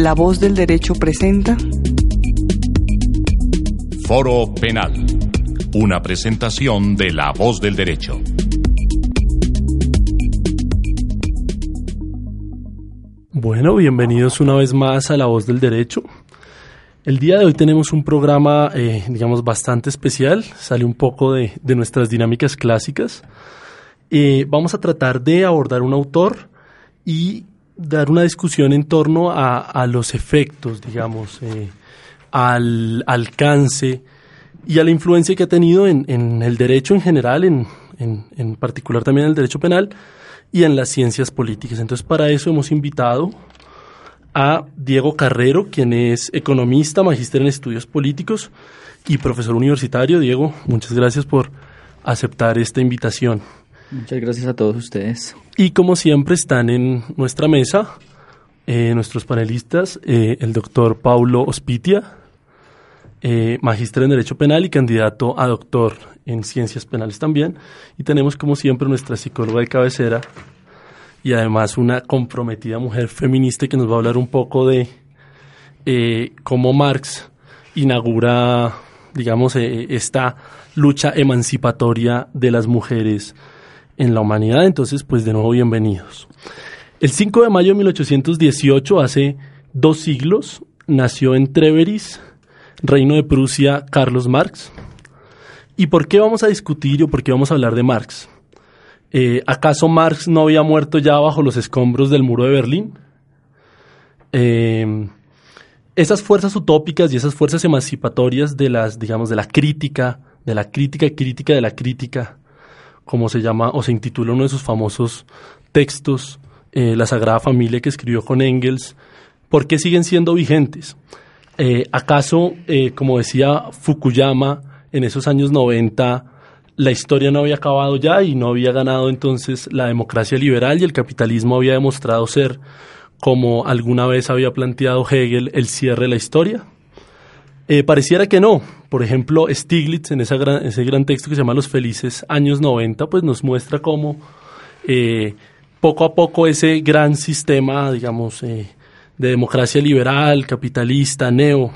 La Voz del Derecho presenta Foro Penal, una presentación de La Voz del Derecho. Bueno, bienvenidos una vez más a La Voz del Derecho. El día de hoy tenemos un programa, eh, digamos, bastante especial, sale un poco de, nuestras dinámicas clásicas. Eh, vamos a tratar de abordar un autor y dar una discusión en torno a, los efectos, digamos, eh, al alcance y a la influencia que ha tenido en, el derecho en general, en, en, particular también en el derecho penal y en las ciencias políticas. Entonces, para eso hemos invitado a Diego Carrero, quien es economista, magíster en estudios políticos y profesor universitario. Diego, muchas gracias por aceptar esta invitación. Muchas gracias a todos ustedes. Y como siempre están en nuestra mesa eh, nuestros panelistas, eh, el doctor Paulo Ospitia, eh, magíster en Derecho Penal y candidato a doctor en Ciencias Penales también. Y tenemos como siempre nuestra psicóloga de cabecera y además una comprometida mujer feminista que nos va a hablar un poco de cómo Marx inaugura, digamos, esta lucha emancipatoria de las mujeres en la humanidad. Entonces, pues de nuevo, bienvenidos. El 5 de mayo de 1818, hace dos siglos, nació en Treveris, reino de Prusia, Carlos Marx. ¿Y por qué vamos a discutir o por qué vamos a hablar de Marx? Eh, ¿Acaso Marx no había muerto ya bajo los escombros del muro de Berlín? Eh, esas fuerzas utópicas y esas fuerzas emancipatorias de las, digamos, de la crítica, de la crítica crítica de la crítica, como se llama o se intitula uno de sus famosos textos, eh, La Sagrada Familia que escribió con Engels, ¿por qué siguen siendo vigentes? Eh, ¿Acaso, eh, como decía Fukuyama en esos años 90, la historia no había acabado ya y no había ganado entonces la democracia liberal y el capitalismo había demostrado ser, como alguna vez había planteado Hegel, el cierre de la historia? Eh, pareciera que no. Por ejemplo, Stiglitz, en ese gran texto que se llama Los felices años 90, pues nos muestra cómo eh, poco a poco ese gran sistema, digamos, eh, de democracia liberal, capitalista, neo,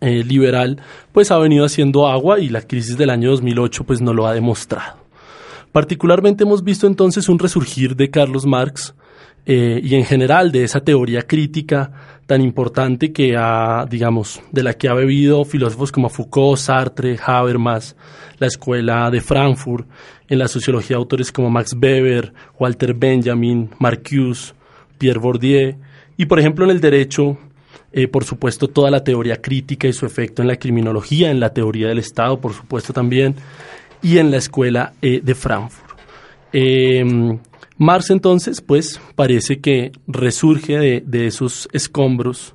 liberal, pues ha venido haciendo agua y la crisis del año 2008 pues no lo ha demostrado. Particularmente hemos visto entonces un resurgir de Carlos Marx, y en general de esa teoría crítica tan importante que ha, digamos, de la que ha bebido filósofos como Foucault, Sartre, Habermas, la escuela de Frankfurt, en la sociología autores como Max Weber, Walter Benjamin, Marcuse, Pierre Bourdieu, y por ejemplo en el derecho, eh, por supuesto, toda la teoría crítica y su efecto en la criminología, en la teoría del Estado, por supuesto también, y en la escuela eh, de Frankfurt. Marx entonces, pues, parece que resurge de, esos escombros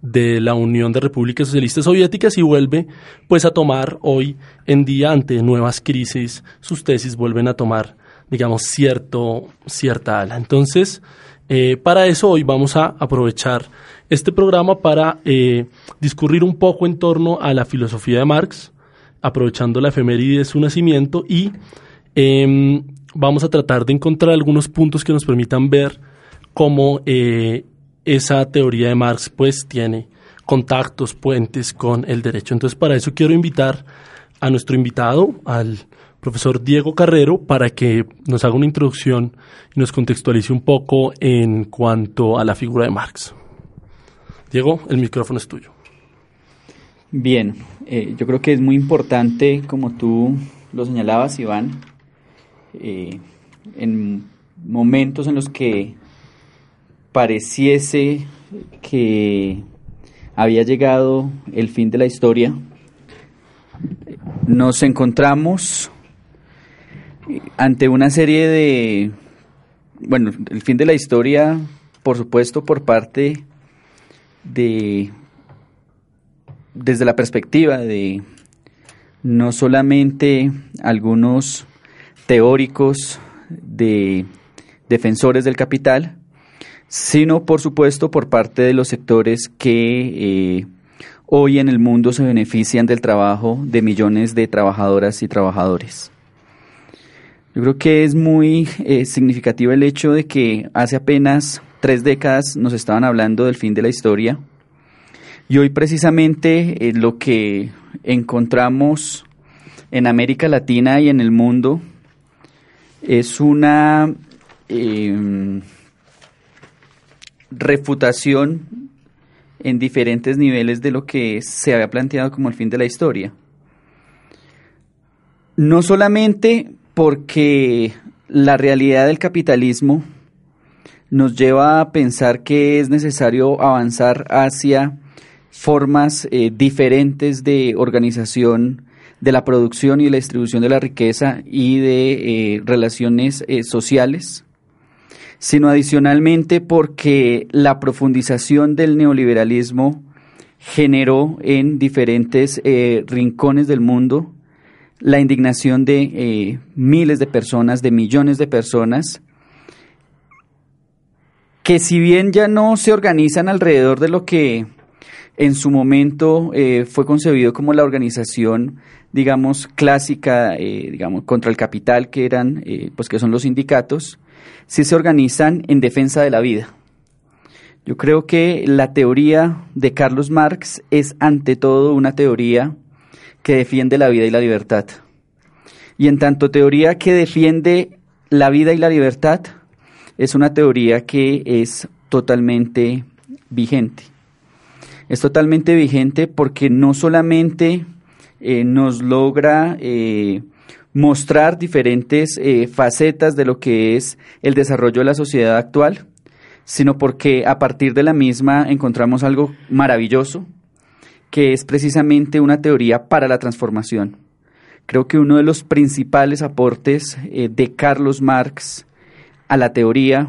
de la Unión de Repúblicas Socialistas Soviéticas y vuelve pues a tomar hoy en día ante nuevas crisis, sus tesis vuelven a tomar, digamos, cierto, cierta ala. Entonces, eh, para eso hoy vamos a aprovechar este programa para eh, discurrir un poco en torno a la filosofía de Marx, aprovechando la efeméride de su nacimiento y em, vamos a tratar de encontrar algunos puntos que nos permitan ver cómo eh, esa teoría de Marx pues tiene contactos, puentes con el derecho. Entonces para eso quiero invitar a nuestro invitado, al profesor Diego Carrero, para que nos haga una introducción y nos contextualice un poco en cuanto a la figura de Marx. Diego, el micrófono es tuyo. Bien, eh, yo creo que es muy importante, como tú lo señalabas, Iván, eh, en momentos en los que pareciese que había llegado el fin de la historia, nos encontramos ante una serie de, bueno, el fin de la historia, por supuesto, por parte de, desde la perspectiva de no solamente algunos teóricos, de defensores del capital, sino por supuesto por parte de los sectores que eh, hoy en el mundo se benefician del trabajo de millones de trabajadoras y trabajadores. Yo creo que es muy eh, significativo el hecho de que hace apenas tres décadas nos estaban hablando del fin de la historia. Y hoy precisamente eh, lo que encontramos en América Latina y en el mundo es una em, refutación en diferentes niveles de lo que se había planteado como el fin de la historia. No solamente porque la realidad del capitalismo nos lleva a pensar que es necesario avanzar hacia formas eh, diferentes de organización de la producción y la distribución de la riqueza y de eh, relaciones eh, sociales, sino adicionalmente porque la profundización del neoliberalismo generó en diferentes rincones del mundo la indignación de miles de personas, de millones de personas, que si bien ya no se organizan alrededor de lo que en su momento eh, fue concebido como la organización, digamos, clásica, eh, digamos, contra el capital, que eran, eh, pues que son los sindicatos, sí se organizan en defensa de la vida. Yo creo que la teoría de Carlos Marx es ante todo una teoría que defiende la vida y la libertad. Y en tanto teoría que defiende la vida y la libertad, es una teoría que es totalmente vigente es totalmente vigente porque no solamente eh, nos logra eh, mostrar diferentes eh, facetas de lo que es el desarrollo de la sociedad actual, sino porque a partir de la misma encontramos algo maravilloso, que es precisamente una teoría para la transformación. Creo que uno de los principales aportes de Carlos Marx a la teoría,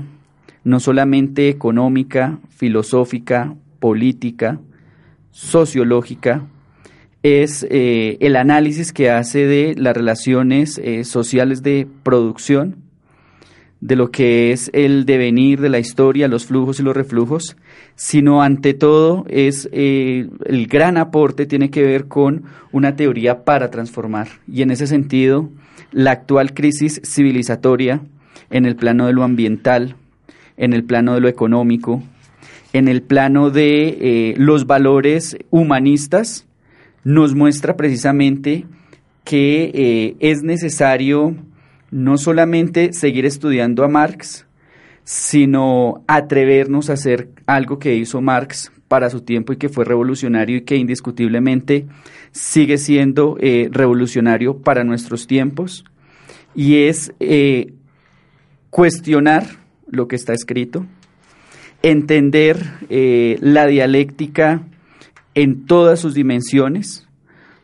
no solamente económica, filosófica, política, sociológica es eh, el análisis que hace de las relaciones eh, sociales de producción, de lo que es el devenir de la historia, los flujos y los reflujos, sino ante todo es eh, el gran aporte tiene que ver con una teoría para transformar. Y en ese sentido, la actual crisis civilizatoria en el plano de lo ambiental, en el plano de lo económico, en el plano de eh, los valores humanistas, nos muestra precisamente que eh, es necesario no solamente seguir estudiando a Marx, sino atrevernos a hacer algo que hizo Marx para su tiempo y que fue revolucionario y que indiscutiblemente sigue siendo eh, revolucionario para nuestros tiempos, y es cuestionar lo que está escrito, entender eh, la dialéctica en todas sus dimensiones,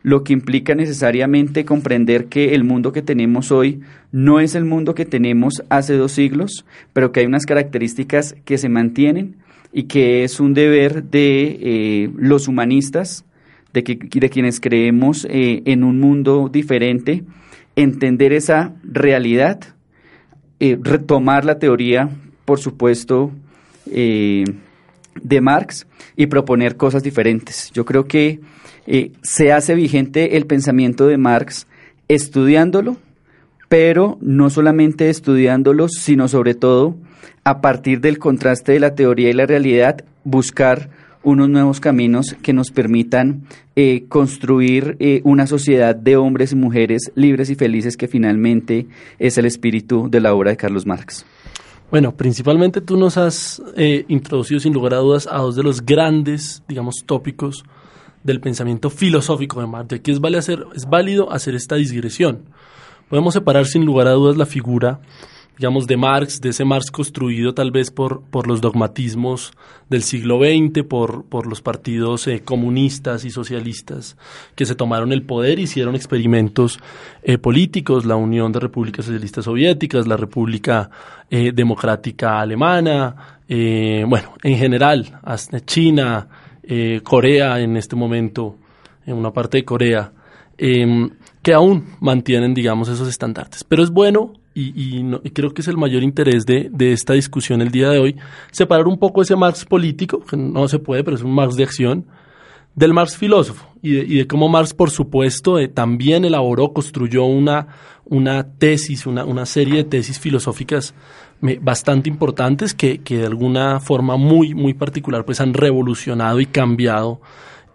lo que implica necesariamente comprender que el mundo que tenemos hoy no es el mundo que tenemos hace dos siglos, pero que hay unas características que se mantienen y que es un deber de eh, los humanistas, de, que, de quienes creemos eh, en un mundo diferente, entender esa realidad, retomar la teoría, por supuesto, eh, de Marx y proponer cosas diferentes. Yo creo que eh, se hace vigente el pensamiento de Marx estudiándolo, pero no solamente estudiándolo, sino sobre todo a partir del contraste de la teoría y la realidad, buscar unos nuevos caminos que nos permitan eh, construir una sociedad de hombres y mujeres libres y felices que finalmente es el espíritu de la obra de Carlos Marx. Bueno, principalmente tú nos has eh, introducido sin lugar a dudas a dos de los grandes, digamos, tópicos del pensamiento filosófico de Marx, que es, vale hacer, es válido hacer esta digresión. Podemos separar sin lugar a dudas la figura digamos, de Marx, de ese Marx construido tal vez por, por los dogmatismos del siglo XX, por, por los partidos eh, comunistas y socialistas que se tomaron el poder, hicieron experimentos eh, políticos, la Unión de Repúblicas Socialistas Soviéticas, la República eh, Democrática Alemana, bueno, en general, hasta China, Corea en este momento, en una parte de Corea, em, que aún mantienen, digamos, esos estandartes. Pero es bueno y, creo que es el mayor interés de, esta discusión el día de hoy, separar un poco ese Marx político, que no se puede, pero es un Marx de acción, del Marx filósofo y de, cómo Marx, por supuesto, eh, también elaboró, construyó una, tesis, una, serie de tesis filosóficas bastante importantes que, que, de alguna forma muy, muy particular pues han revolucionado y cambiado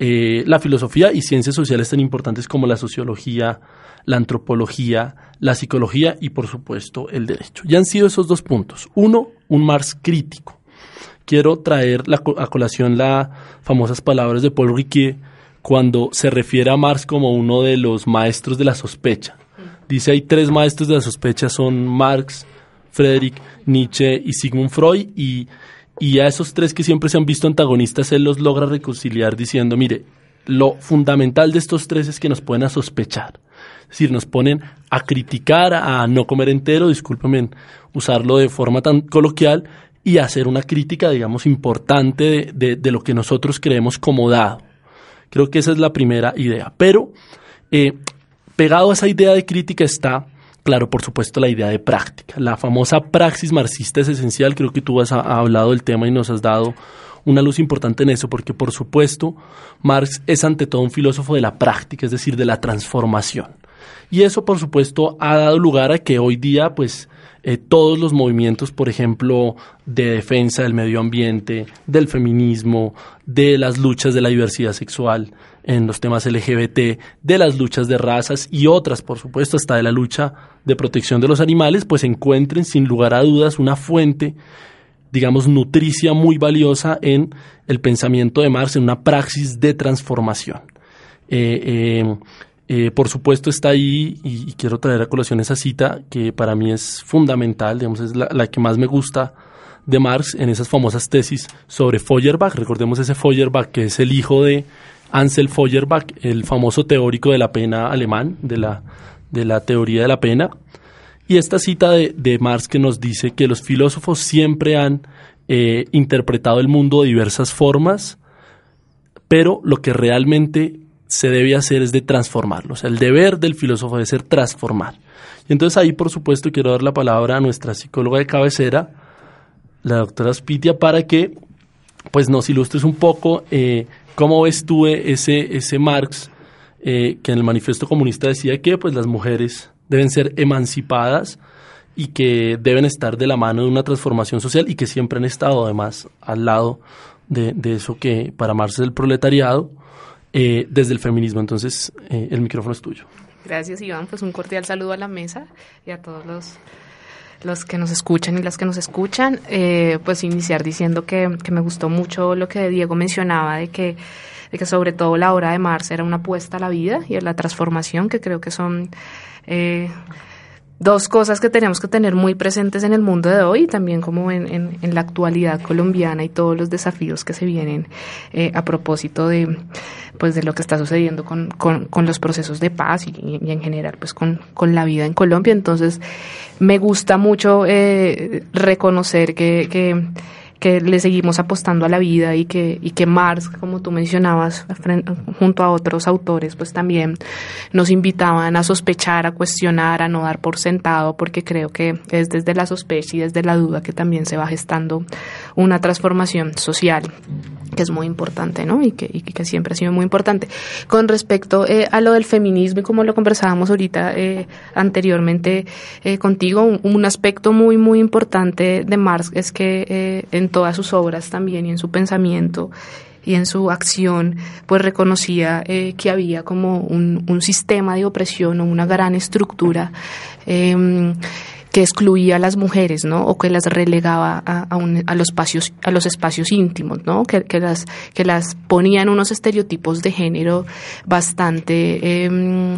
eh, la filosofía y ciencias sociales tan importantes como la sociología, la antropología, la psicología y por supuesto el derecho. Ya han sido esos dos puntos. Uno, un Marx crítico. Quiero traer a colación las famosas palabras de Paul Riquier cuando se refiere a Marx como uno de los maestros de la sospecha. Dice hay tres maestros de la sospecha, son Marx, Friedrich Nietzsche y Sigmund Freud y y a esos tres que siempre se han visto antagonistas, él los logra reconciliar diciendo, mire, lo fundamental de estos tres es que nos ponen a sospechar. Es decir, nos ponen a criticar, a no comer entero, discúlpenme usarlo de forma tan coloquial, y hacer una crítica, digamos, importante de, de, lo que nosotros creemos como dado. Creo que esa es la primera idea. Pero eh, pegado a esa idea de crítica está Claro, por supuesto, la idea de práctica. La famosa praxis marxista es esencial. Creo que tú has hablado del tema y nos has dado una luz importante en eso, porque por supuesto, Marx es ante todo un filósofo de la práctica, es decir, de la transformación. Y eso, por supuesto, ha dado lugar a que hoy día, pues, eh, todos los movimientos, por ejemplo, de defensa del medio ambiente, del feminismo, de las luchas de la diversidad sexual, en los temas LGBT, de las luchas de razas y otras, por supuesto, hasta de la lucha de protección de los animales, pues encuentren sin lugar a dudas una fuente, digamos, nutricia muy valiosa en el pensamiento de Marx, en una praxis de transformación. Eh, eh, eh, por supuesto está ahí, y, quiero traer a colación esa cita que para mí es fundamental, digamos, es la, que más me gusta de Marx en esas famosas tesis sobre Feuerbach. Recordemos ese Feuerbach que es el hijo de Ansel Feuerbach, el famoso teórico de la pena alemán, de la, de la teoría de la pena. Y esta cita de, de Marx que nos dice que los filósofos siempre han eh, interpretado el mundo de diversas formas, pero lo que realmente se debe hacer es de transformarlo. O sea, el deber del filósofo debe ser transformar. Y entonces ahí, por supuesto, quiero dar la palabra a nuestra psicóloga de cabecera, la doctora Spitia, para que pues nos ilustres un poco eh, ¿Cómo ves tú ese, ese Marx eh, que en el manifiesto comunista decía que pues, las mujeres deben ser emancipadas y que deben estar de la mano de una transformación social y que siempre han estado además al lado de, eso que para Marx es el proletariado eh, desde el feminismo. Entonces, eh, el micrófono es tuyo. Gracias, Iván. Pues un cordial saludo a la mesa y a todos los los que nos escuchan y las que nos escuchan, eh, pues iniciar diciendo que, que, me gustó mucho lo que Diego mencionaba de que, de que sobre todo la obra de Marx era una apuesta a la vida y a la transformación, que creo que son... Eh, dos cosas que tenemos que tener muy presentes en el mundo de hoy, también como en, en, la actualidad colombiana y todos los desafíos que se vienen eh, a propósito de, pues, de lo que está sucediendo con, con, los procesos de paz y, y, en general pues, con, con la vida en Colombia. Entonces, me gusta mucho eh, reconocer que que le seguimos apostando a la vida y que, y que Marx, como tú mencionabas, junto a otros autores, pues también nos invitaban a sospechar, a cuestionar, a no dar por sentado, porque creo que es desde la sospecha y desde la duda que también se va gestando una transformación social que es muy importante, ¿no? Y que, que siempre ha sido muy importante. Con respecto eh, a lo del feminismo y como lo conversábamos ahorita eh, anteriormente eh, contigo, un, un, aspecto muy, muy importante de Marx es que en todas sus obras también y en su pensamiento y en su acción, pues reconocía que había como un, un, sistema de opresión o una gran estructura eh, que excluía a las mujeres, ¿no? O que las relegaba a, un, a los espacios, a los espacios íntimos, ¿no? Que, que, las, que las ponía en unos estereotipos de género bastante eh,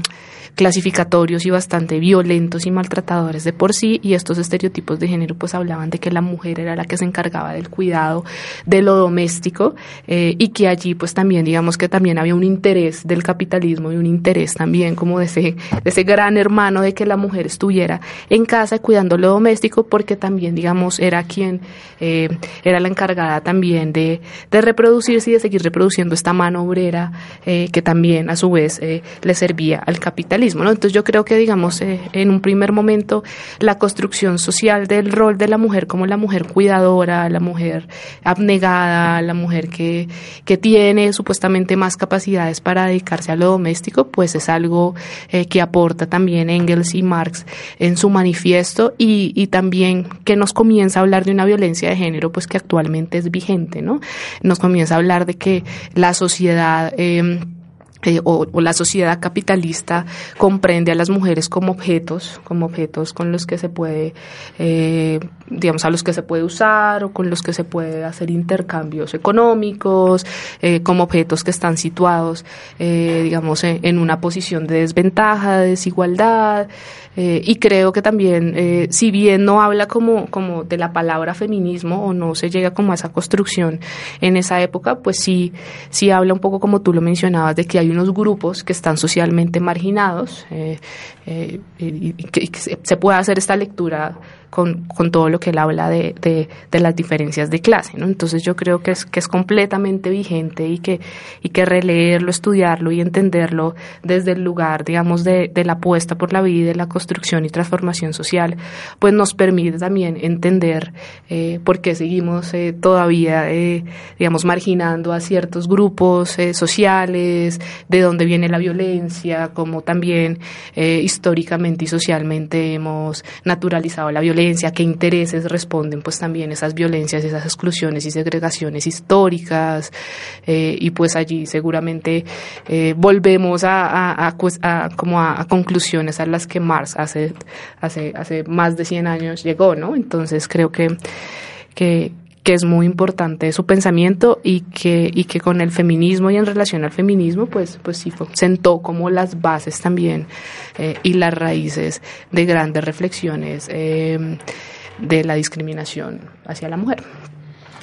clasificatorios y bastante violentos y maltratadores de por sí y estos estereotipos de género pues hablaban de que la mujer era la que se encargaba del cuidado de lo doméstico eh, y que allí pues también digamos que también había un interés del capitalismo y un interés también como de ese, de ese gran hermano de que la mujer estuviera en casa cuidando lo doméstico porque también digamos era quien eh, era la encargada también de, de reproducirse y de seguir reproduciendo esta mano obrera eh, que también a su vez le servía al capitalismo Entonces yo creo que, digamos, eh, en un primer momento, la construcción social del rol de la mujer como la mujer cuidadora, la mujer abnegada, la mujer que, que tiene supuestamente más capacidades para dedicarse a lo doméstico, pues es algo eh, que aporta también Engels y Marx en su manifiesto y, y también que nos comienza a hablar de una violencia de género, pues que actualmente es vigente, ¿no? Nos comienza a hablar de que la sociedad eh, eh, o, la sociedad capitalista comprende a las mujeres como objetos, como objetos con los que se puede, eh, digamos, a los que se puede usar o con los que se puede hacer intercambios económicos, eh, como objetos que están situados, digamos, en, una posición de desventaja, de desigualdad. Y creo que también, si bien no habla como, como de la palabra feminismo o no se llega como a esa construcción en esa época, pues sí, sí habla un poco como tú lo mencionabas, de que hay unos grupos que están socialmente marginados eh, eh, y, que, se pueda hacer esta lectura con, con, todo lo que él habla de, de, las diferencias de clase. ¿no? Entonces yo creo que es, que es completamente vigente y que, y que releerlo, estudiarlo y entenderlo desde el lugar, digamos, de, de la apuesta por la vida, de la construcción y transformación social, pues nos permite también entender eh, por qué seguimos eh, todavía, eh, digamos, marginando a ciertos grupos sociales, de dónde viene la violencia, como también históricamente y socialmente hemos naturalizado la violencia qué intereses responden pues también esas violencias, esas exclusiones y segregaciones históricas eh, y pues allí seguramente eh, volvemos a, como a, conclusiones a las que Marx hace, hace, hace más de 100 años llegó, ¿no? Entonces creo que, que, que es muy importante su pensamiento y que, y que con el feminismo y en relación al feminismo, pues, pues sí sentó como las bases también eh, y las raíces de grandes reflexiones eh, de la discriminación hacia la mujer.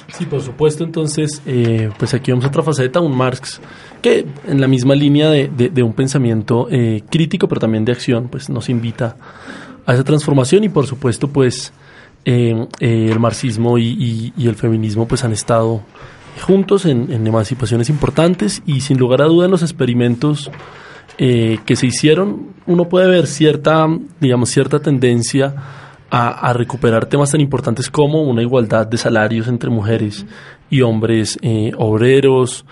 Sí, por supuesto. Entonces, eh, pues aquí vamos a otra faceta, un Marx que en la misma línea de, de un pensamiento crítico, pero también de acción, pues nos invita a esa transformación y por supuesto, pues eh, eh, el marxismo y, el feminismo pues han estado juntos en, emancipaciones importantes y sin lugar a duda en los experimentos eh, que se hicieron uno puede ver cierta digamos cierta tendencia a, recuperar temas tan importantes como una igualdad de salarios entre mujeres y hombres obreros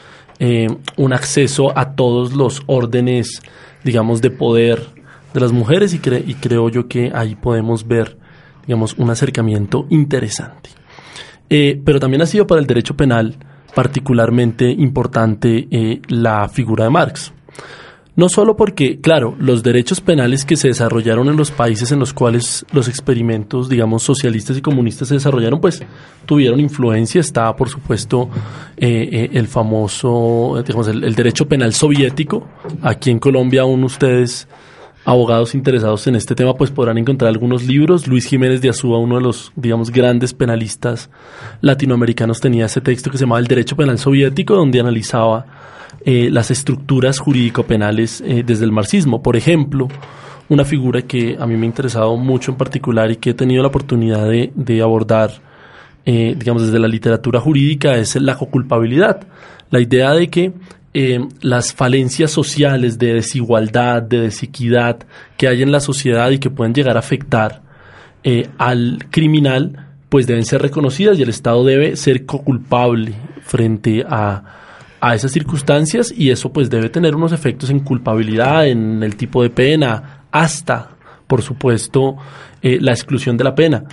un acceso a todos los órdenes digamos de poder de las mujeres y, y creo yo que ahí podemos ver digamos, un acercamiento interesante. Eh, pero también ha sido para el derecho penal particularmente importante eh, la figura de Marx. No solo porque, claro, los derechos penales que se desarrollaron en los países en los cuales los experimentos, digamos, socialistas y comunistas se desarrollaron, pues tuvieron influencia. Estaba, por supuesto, eh, el famoso, digamos, el, derecho penal soviético. Aquí en Colombia aún ustedes abogados interesados en este tema pues podrán encontrar algunos libros. Luis Jiménez de Azúa, uno de los, digamos, grandes penalistas latinoamericanos, tenía ese texto que se llamaba El Derecho Penal Soviético, donde analizaba eh, las estructuras jurídico-penales eh, desde el marxismo. Por ejemplo, una figura que a mí me ha interesado mucho en particular y que he tenido la oportunidad de, abordar, eh, digamos, desde la literatura jurídica es la coculpabilidad. La idea de que eh, las falencias sociales de desigualdad, de desequidad que hay en la sociedad y que pueden llegar a afectar eh, al criminal, pues deben ser reconocidas y el Estado debe ser co-culpable frente a, a esas circunstancias y eso pues debe tener unos efectos en culpabilidad, en el tipo de pena, hasta, por supuesto, eh, la exclusión de la pena.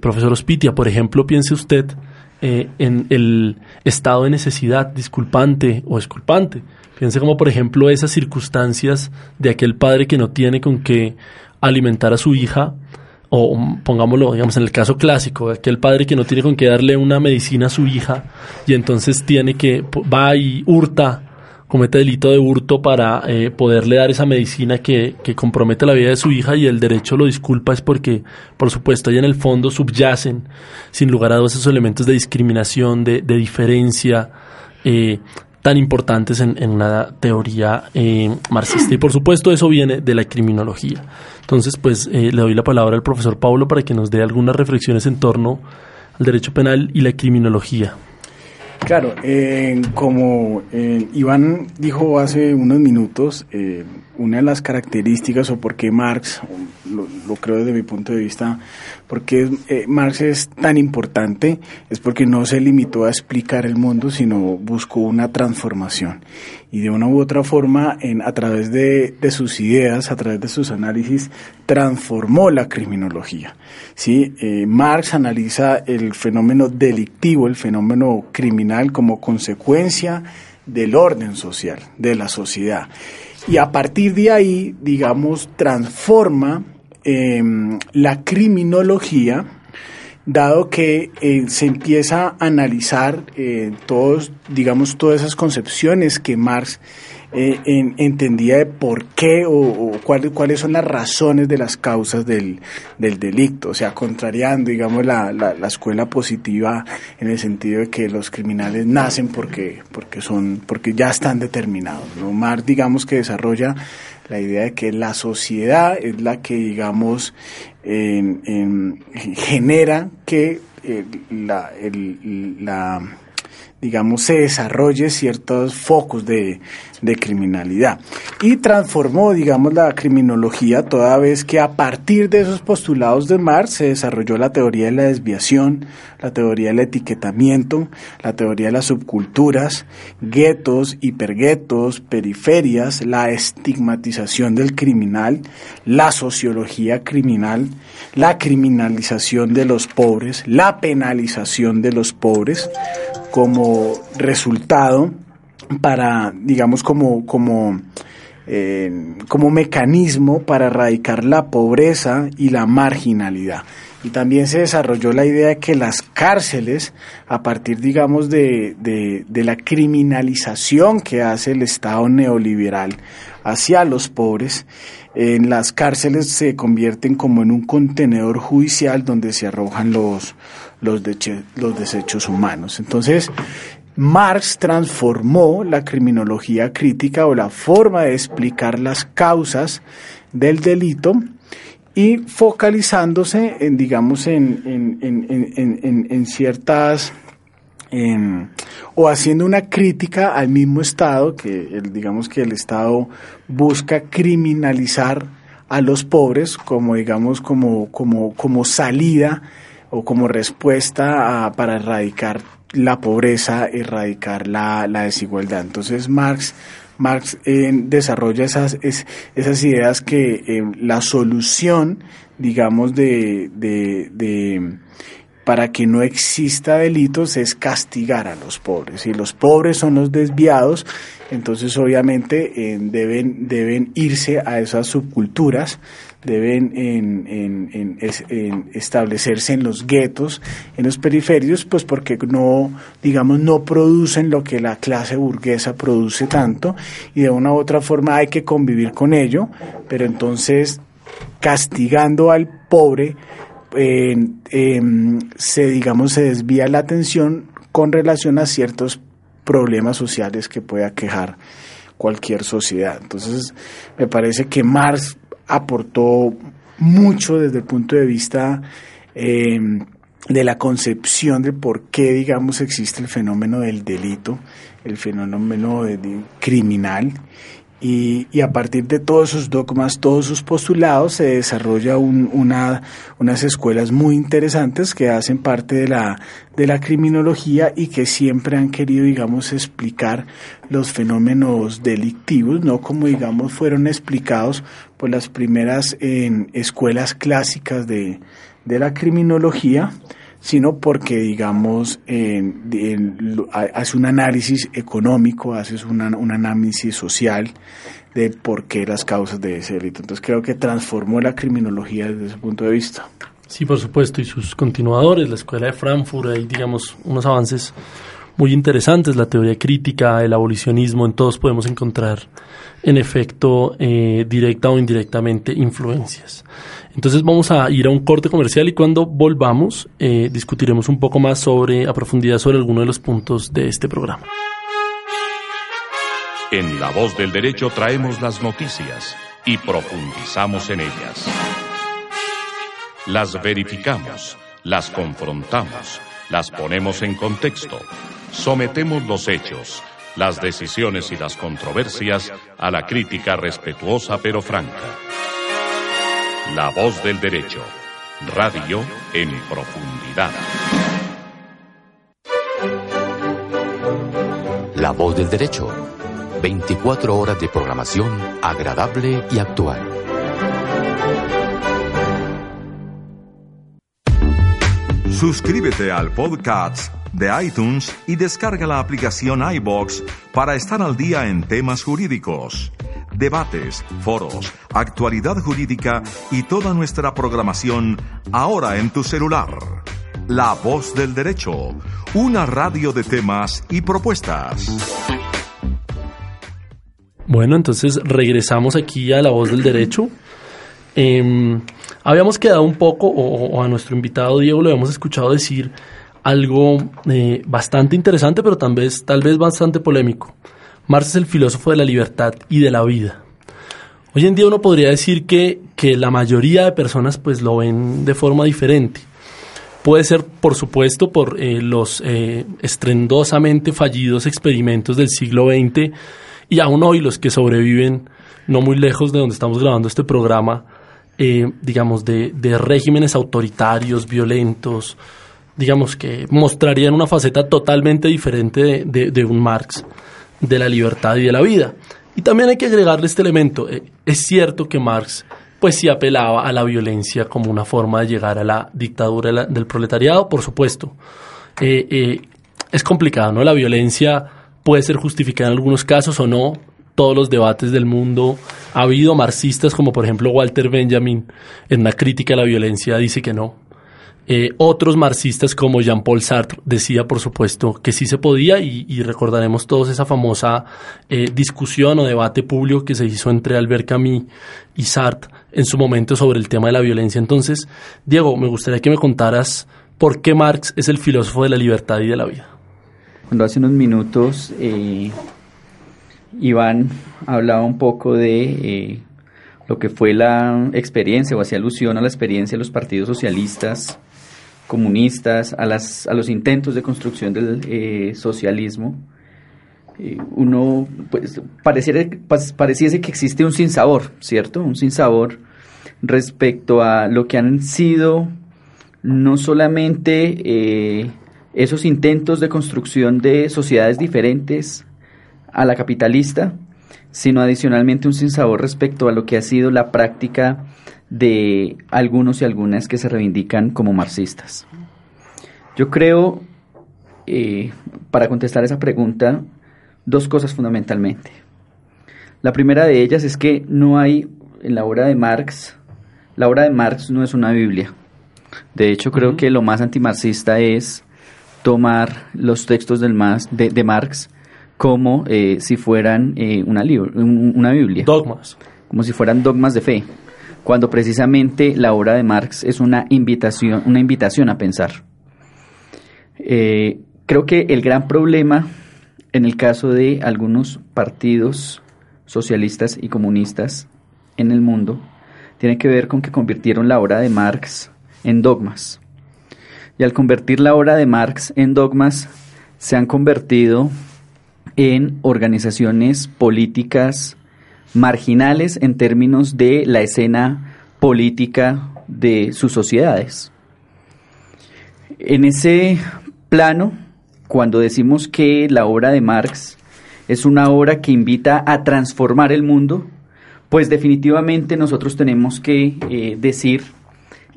profesor Ospitia, por ejemplo, piense usted eh, en el estado de necesidad disculpante o esculpante. Piense como por ejemplo esas circunstancias de aquel padre que no tiene con qué alimentar a su hija, o pongámoslo, digamos, en el caso clásico, aquel padre que no tiene con qué darle una medicina a su hija y entonces tiene que, va y hurta comete delito de hurto para eh, poderle dar esa medicina que, que, compromete la vida de su hija y el derecho lo disculpa es porque, por supuesto, ahí en el fondo subyacen, sin lugar a dudas, esos elementos de discriminación, de, de diferencia, eh, tan importantes en, en una teoría eh, marxista. Y por supuesto eso viene de la criminología. Entonces, pues le doy la palabra al profesor Pablo para que nos dé algunas reflexiones en torno al derecho penal y la criminología. Claro, eh, como eh, Iván dijo hace unos minutos, eh, una de las características o por qué Marx, lo, creo desde mi punto de vista, porque eh, Marx es tan importante, es porque no se limitó a explicar el mundo, sino buscó una transformación. Y de una u otra forma, en, a través de, sus ideas, a través de sus análisis, transformó la criminología. ¿sí? Eh, Marx analiza el fenómeno delictivo, el fenómeno criminal como consecuencia del orden social, de la sociedad. Y a partir de ahí, digamos, transforma em, la criminología, dado que eh, se empieza a analizar eh, todos, digamos, todas esas concepciones que Marx eh, entendía de por qué o, cuáles son las razones de las causas del, del delito, o sea, contrariando, digamos, la, la, la, escuela positiva en el sentido de que los criminales nacen porque, porque, son, porque ya están determinados. ¿no? Marx, digamos, que desarrolla la idea de que la sociedad es la que, digamos, en, genera que eh, la, el, la digamos, se desarrolle ciertos focos de, de criminalidad. Y transformó, digamos, la criminología toda vez que a partir de esos postulados de Marx se desarrolló la teoría de la desviación, la teoría del etiquetamiento, la teoría de las subculturas, guetos, hiperguetos, periferias, la estigmatización del criminal, la sociología criminal, la criminalización de los pobres, la penalización de los pobres como resultado para, digamos, como, como, eh, como mecanismo para erradicar la pobreza y la marginalidad. Y también se desarrolló la idea de que las cárceles, a partir, digamos, de, de, de la criminalización que hace el Estado neoliberal hacia los pobres, en las cárceles se convierten como en un contenedor judicial donde se arrojan los, los, los desechos humanos. Entonces, Marx transformó la criminología crítica o la forma de explicar las causas del delito y focalizándose en, digamos, en, en, ciertas o haciendo una crítica al mismo Estado, que digamos que el Estado busca criminalizar a los pobres como digamos como, como, como salida o como respuesta para erradicar la pobreza, erradicar la, la desigualdad. Entonces Marx, Marx eh, desarrolla esas, esas ideas que eh, la solución, digamos, de, de, de para que no exista delitos es castigar a los pobres. Si los pobres son los desviados, entonces obviamente eh, deben, deben irse a esas subculturas deben en, establecerse en los guetos, en los periferios, pues porque no, digamos, no producen lo que la clase burguesa produce tanto y de una u otra forma hay que convivir con ello, pero entonces castigando al pobre se, digamos, se desvía la atención con relación a ciertos problemas sociales que pueda quejar cualquier sociedad. Entonces, me parece que Marx aportó mucho desde el punto de vista em, de la concepción de por qué, digamos, existe el fenómeno del delito, el fenómeno criminal. Y, a partir de todos sus dogmas, todos sus postulados, se desarrolla una, unas escuelas muy interesantes que hacen parte de la, de la criminología y que siempre han querido, digamos, explicar los fenómenos delictivos, no como, digamos, fueron explicados por las primeras en escuelas clásicas de, de la criminología, sino porque, digamos, hace un análisis económico, hace un análisis social de por qué las causas de ese delito. Entonces creo que transformó la criminología desde ese punto de vista. Sí, por supuesto, y sus continuadores, la Escuela de Frankfurt, hay, digamos, unos avances muy interesantes, la teoría crítica, el abolicionismo, en todos podemos encontrar, en efecto, eh, directa o indirectamente, influencias. Entonces vamos a ir a un corte comercial y cuando volvamos eh, discutiremos un poco más sobre, a profundidad sobre algunos de los puntos de este programa. En La Voz del Derecho traemos las noticias y profundizamos en ellas. Las verificamos, las confrontamos, las ponemos en contexto, sometemos los hechos las decisiones y las controversias a la crítica respetuosa pero franca. La voz del derecho. Radio en profundidad. La voz del derecho. 24 horas de programación agradable y actual. Suscríbete al podcast de iTunes y descarga la aplicación iBox para estar al día en temas jurídicos, debates, foros, actualidad jurídica y toda nuestra programación ahora en tu celular. La voz del derecho, una radio de temas y propuestas. Bueno, entonces regresamos aquí a la voz del derecho. Em, habíamos quedado un poco, o, a nuestro invitado Diego lo habíamos escuchado decir algo eh, bastante interesante, pero tal vez, tal vez bastante polémico. Marx es el filósofo de la libertad y de la vida. Hoy en día uno podría decir que, que la mayoría de personas pues lo ven de forma diferente. Puede ser, por supuesto, por eh, los eh, estrendosamente fallidos experimentos del siglo XX y aún hoy los que sobreviven no muy lejos de donde estamos grabando este programa, digamos, de, regímenes autoritarios, violentos, digamos, que mostrarían una faceta totalmente diferente de, un Marx, de la libertad y de la vida. Y también hay que agregarle este elemento. Eh, es cierto que Marx pues sí apelaba a la violencia como una forma de llegar a la dictadura del proletariado, por supuesto. Eh, es complicado, ¿no? La violencia puede ser justificada en algunos casos o no. Todos los debates del mundo. Ha habido marxistas como por ejemplo Walter Benjamin en una crítica a la violencia dice que no. Eh, otros marxistas como Jean-Paul Sartre decía, por supuesto, que sí se podía y, recordaremos todos esa famosa eh, discusión o debate público que se hizo entre Albert Camus y Sartre en su momento sobre el tema de la violencia. Entonces, Diego, me gustaría que me contaras por qué Marx es el filósofo de la libertad y de la vida. Cuando hace unos minutos eh, Iván hablaba un poco de eh, lo que fue la experiencia o hacía alusión a la experiencia de los partidos socialistas, comunistas, a, las, a los intentos de construcción del eh, socialismo. uno, pues, pareciera, pareciese que existe un sinsabor, ¿cierto? Un sinsabor respecto a lo que han sido no solamente esos intentos de construcción de sociedades diferentes a la capitalista, sino adicionalmente un sinsabor respecto a lo que ha sido la práctica de algunos y algunas que se reivindican como marxistas. Yo creo, eh, para contestar esa pregunta, dos cosas fundamentalmente. La primera de ellas es que no hay en la obra de Marx, la obra de Marx no es una Biblia. De hecho, creo que lo más antimarxista es tomar los textos del de, Marx como eh, si fueran eh, una, una Biblia. Dogmas. Como si fueran dogmas de fe, cuando precisamente la obra de Marx es una invitación, una invitación a pensar. Eh, creo que el gran problema en el caso de algunos partidos socialistas y comunistas en el mundo tiene que ver con que convirtieron la obra de Marx en dogmas y al convertir la obra de Marx en dogmas, se han convertido en organizaciones políticas marginales en términos de la escena política de sus sociedades. En ese plano, cuando decimos que la obra de Marx es una obra que invita a transformar el mundo, pues definitivamente nosotros tenemos que eh, decir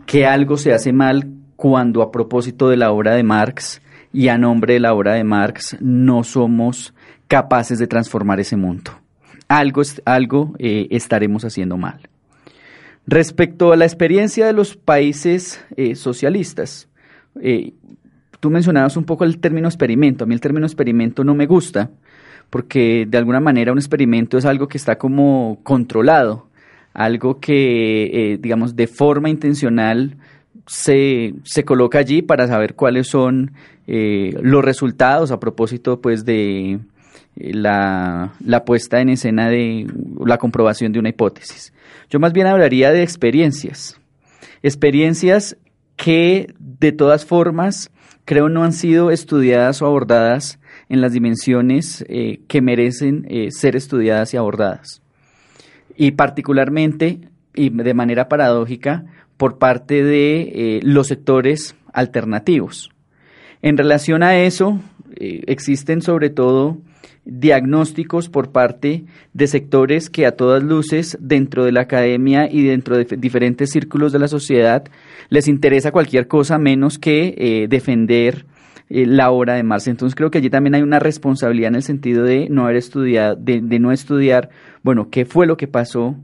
que algo se hace mal cuando a propósito de la obra de Marx y a nombre de la obra de Marx no somos capaces de transformar ese mundo. Algo, algo eh, estaremos haciendo mal. Respecto a la experiencia de los países eh, socialistas, eh, tú mencionabas un poco el término experimento. A mí el término experimento no me gusta porque de alguna manera un experimento es algo que está como controlado, algo que, digamos, de forma intencional se, se coloca allí para saber cuáles son los resultados a propósito pues de la, la puesta en escena de la comprobación de una hipótesis. Yo más bien hablaría de experiencias, experiencias que de todas formas creo no han sido estudiadas o abordadas en las dimensiones eh, que merecen eh, ser estudiadas y abordadas. Y particularmente, y de manera paradójica, por parte de los sectores alternativos. En relación a eso, existen sobre todo diagnósticos por parte de sectores que a todas luces dentro de la academia y dentro de diferentes círculos de la sociedad les interesa cualquier cosa menos que eh, defender eh, la obra de Marx. Entonces creo que allí también hay una responsabilidad en el sentido de no haber estudiado, de, no estudiar, bueno, qué fue lo que pasó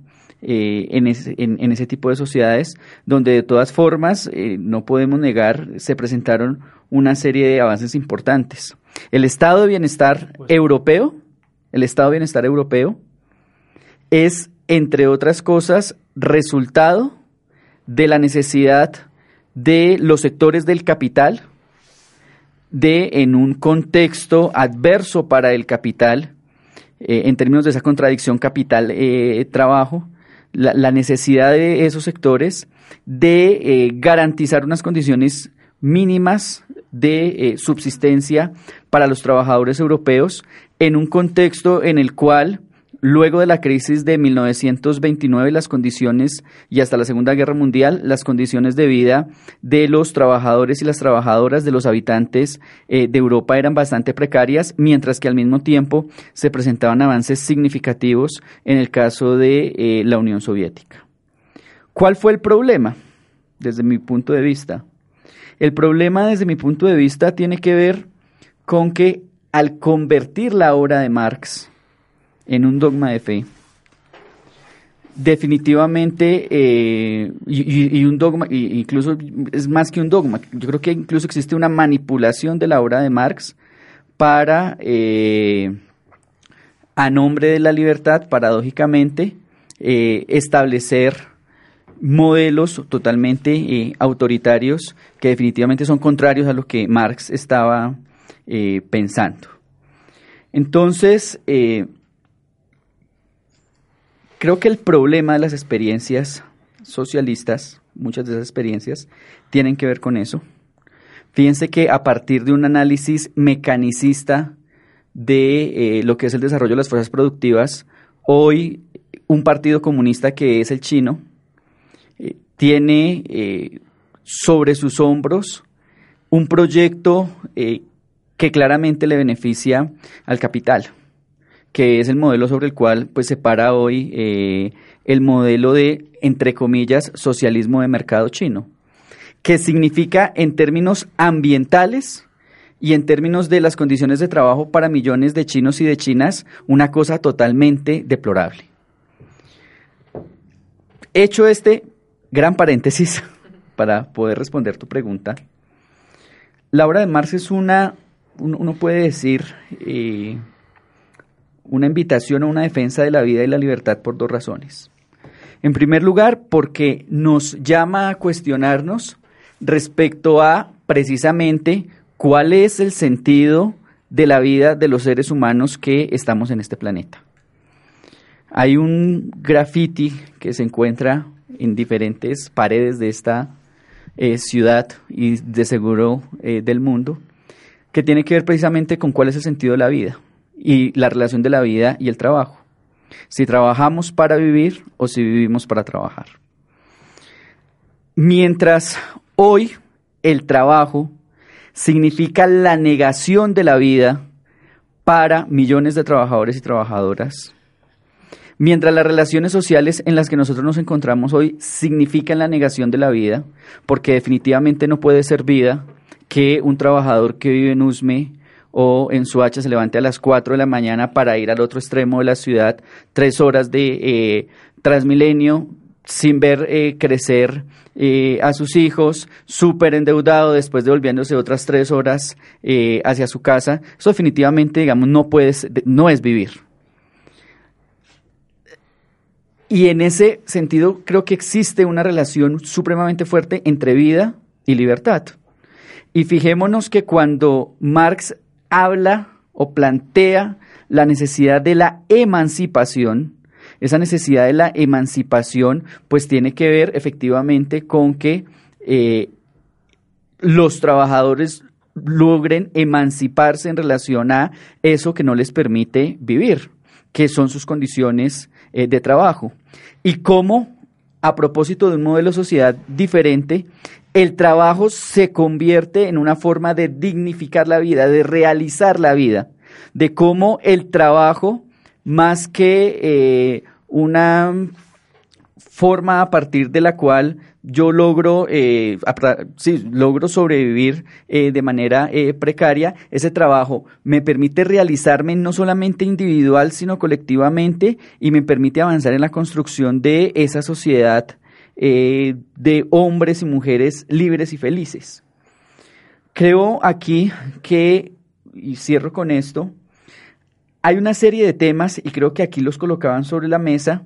eh, en, ese, en, ese tipo de sociedades, donde de todas formas, no podemos negar, se presentaron una serie de avances importantes. El estado de bienestar pues europeo, el estado de bienestar europeo, es, entre otras cosas, resultado de la necesidad de los sectores del capital, de en un contexto adverso para el capital, eh, en términos de esa contradicción capital-trabajo, eh, la, necesidad de esos sectores de eh, garantizar unas condiciones mínimas de eh, subsistencia para los trabajadores europeos en un contexto en el cual Luego de la crisis de 1929, las condiciones, y hasta la Segunda Guerra Mundial, las condiciones de vida de los trabajadores y las trabajadoras, de los habitantes eh, de Europa eran bastante precarias, mientras que al mismo tiempo se presentaban avances significativos en el caso de eh, la Unión Soviética. ¿Cuál fue el problema? Desde mi punto de vista, el problema desde mi punto de vista tiene que ver con que al convertir la obra de Marx en un dogma de fe, definitivamente, eh, y, un dogma, incluso es más que un dogma, yo creo que incluso existe una manipulación de la obra de Marx para, eh, a nombre de la libertad, paradójicamente, eh, establecer modelos totalmente autoritarios que definitivamente son contrarios a lo que Marx estaba pensando. Entonces, creo que el problema de las experiencias socialistas, muchas de esas experiencias, tienen que ver con eso. Fíjense que a partir de un análisis mecanicista de lo que es el desarrollo de las fuerzas productivas, hoy un partido comunista que es el chino, tiene eh, sobre sus hombros un proyecto eh, que claramente le beneficia al capital, que es el modelo sobre el cual pues, se para hoy eh, el modelo de, entre comillas, socialismo de mercado chino, que significa en términos ambientales y en términos de las condiciones de trabajo para millones de chinos y de chinas, una cosa totalmente deplorable. Hecho este gran paréntesis para poder responder tu pregunta. La obra de Marx es una, uno puede decir, eh, una invitación a una defensa de la vida y la libertad por dos razones. En primer lugar, porque nos llama a cuestionarnos respecto a precisamente cuál es el sentido de la vida de los seres humanos que estamos en este planeta. Hay un graffiti que se encuentra en diferentes paredes de esta eh, ciudad y de seguro eh, del mundo, que tiene que ver precisamente con cuál es el sentido de la vida y la relación de la vida y el trabajo. Si trabajamos para vivir o si vivimos para trabajar. Mientras hoy el trabajo significa la negación de la vida para millones de trabajadores y trabajadoras Mientras las relaciones sociales en las que nosotros nos encontramos hoy significan la negación de la vida, porque definitivamente no puede ser vida que un trabajador que vive en Usme o en Suacha se levante a las 4 de la mañana para ir al otro extremo de la ciudad, tres horas de eh, Transmilenio, sin ver eh, crecer eh, a sus hijos, súper endeudado, después devolviéndose otras tres horas hacia su casa. Eso definitivamente, digamos, no, puede, no es vivir. Y en ese sentido creo que existe una relación supremamente fuerte entre vida y libertad. Y fijémonos que cuando Marx habla o plantea la necesidad de la emancipación, esa necesidad de la emancipación pues tiene que ver efectivamente con que eh, los trabajadores logren emanciparse en relación a eso que no les permite vivir, que son sus condiciones eh, de trabajo. Y cómo, a propósito de un modelo de sociedad diferente, el trabajo se convierte en una forma de dignificar la vida, de realizar la vida, de cómo el trabajo, más que eh, una forma a partir de la cual yo logro, eh, logro sobrevivir eh, de manera precaria, ese trabajo me permite realizarme no solamente individual, sino colectivamente y me permite avanzar en la construcción de esa sociedad de hombres y mujeres libres y felices. Creo aquí que, y cierro con esto, hay una serie de temas, y creo que aquí los colocaban sobre la mesa,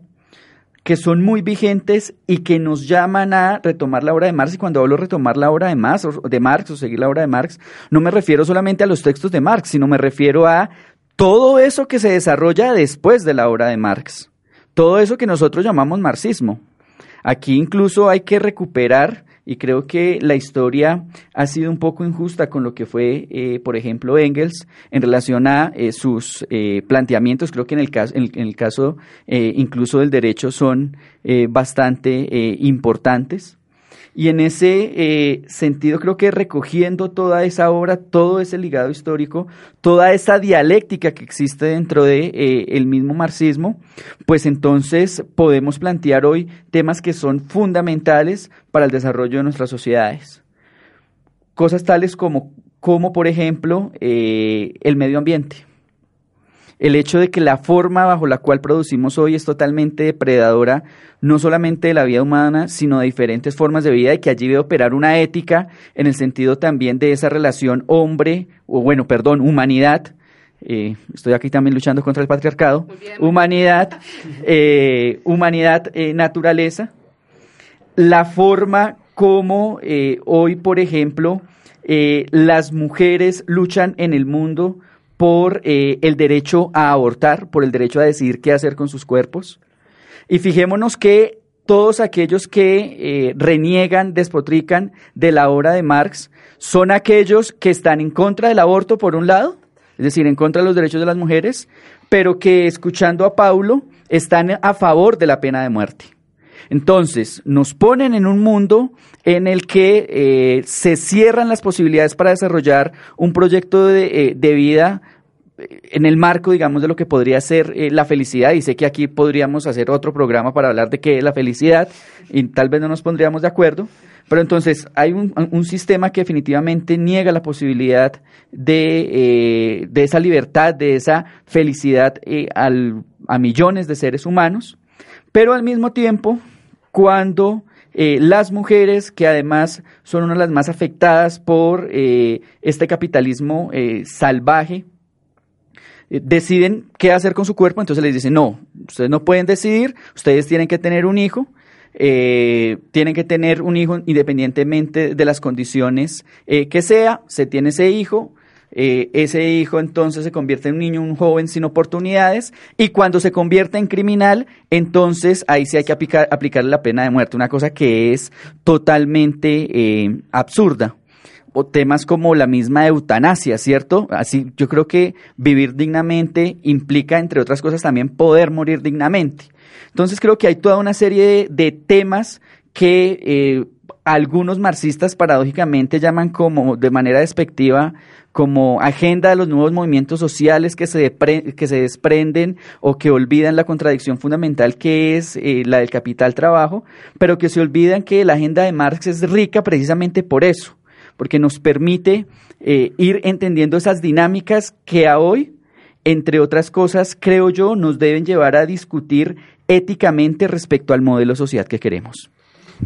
que son muy vigentes y que nos llaman a retomar la obra de Marx. Y cuando hablo de retomar la obra de Marx, o de Marx o seguir la obra de Marx, no me refiero solamente a los textos de Marx, sino me refiero a todo eso que se desarrolla después de la obra de Marx. Todo eso que nosotros llamamos marxismo. Aquí incluso hay que recuperar y creo que la historia ha sido un poco injusta con lo que fue, eh, por ejemplo, Engels en relación a eh, sus eh, planteamientos. Creo que en el caso, en el caso incluso del derecho son bastante importantes. Y en ese eh, sentido creo que recogiendo toda esa obra, todo ese ligado histórico, toda esa dialéctica que existe dentro de eh, mismo marxismo, pues entonces podemos plantear hoy temas que son fundamentales para el desarrollo de nuestras sociedades. Cosas tales como, como por ejemplo, eh, el medio ambiente el hecho de que la forma bajo la cual producimos hoy es totalmente depredadora, no solamente de la vida humana, sino de diferentes formas de vida y que allí debe operar una ética en el sentido también de esa relación hombre, o bueno, perdón, humanidad. Eh, estoy aquí también luchando contra el patriarcado. Humanidad, eh, humanidad, eh, naturaleza. La forma como hoy, por ejemplo, las mujeres luchan en el mundo por eh, el derecho a abortar, por el derecho a decidir qué hacer con sus cuerpos. Y fijémonos que todos aquellos que eh, reniegan, despotrican de la obra de Marx son aquellos que están en contra del aborto, por un lado, es decir, en contra de los derechos de las mujeres, pero que escuchando a Paulo están a favor de la pena de muerte. Entonces, nos ponen en un mundo en el que eh, se cierran las posibilidades para desarrollar un proyecto de, eh, vida eh, en el marco, digamos, de lo que podría ser la felicidad, y sé que aquí podríamos hacer otro programa para hablar de qué es la felicidad, y tal vez no nos pondríamos de acuerdo, pero entonces hay un, sistema que definitivamente niega la posibilidad de, de esa libertad, de esa felicidad a millones de seres humanos, pero al mismo tiempo cuando eh, las mujeres, que además son una de las más afectadas por eh, este capitalismo eh, salvaje, deciden qué hacer con su cuerpo, entonces les dicen, no, ustedes no pueden decidir, ustedes tienen que tener un hijo, tienen que tener un hijo independientemente de las condiciones que sea, se tiene ese hijo, eh, ese hijo entonces se convierte en un niño, un joven sin oportunidades, y cuando se convierte en criminal, entonces ahí sí hay que aplicar, aplicarle la pena de muerte, una cosa que es totalmente eh, absurda. O temas como la misma eutanasia, ¿cierto? Así, yo creo que vivir dignamente implica, entre otras cosas, también poder morir dignamente. Entonces creo que hay toda una serie de, temas que eh, algunos marxistas paradójicamente llaman como de manera despectiva como agenda de los nuevos movimientos sociales que se, que se desprenden o que olvidan la contradicción fundamental que es eh, la del capital trabajo, pero que se olvidan que la agenda de Marx es rica precisamente por eso, porque nos permite eh, ir entendiendo esas dinámicas que a hoy, entre otras cosas, creo yo, nos deben llevar a discutir éticamente respecto al modelo social que queremos.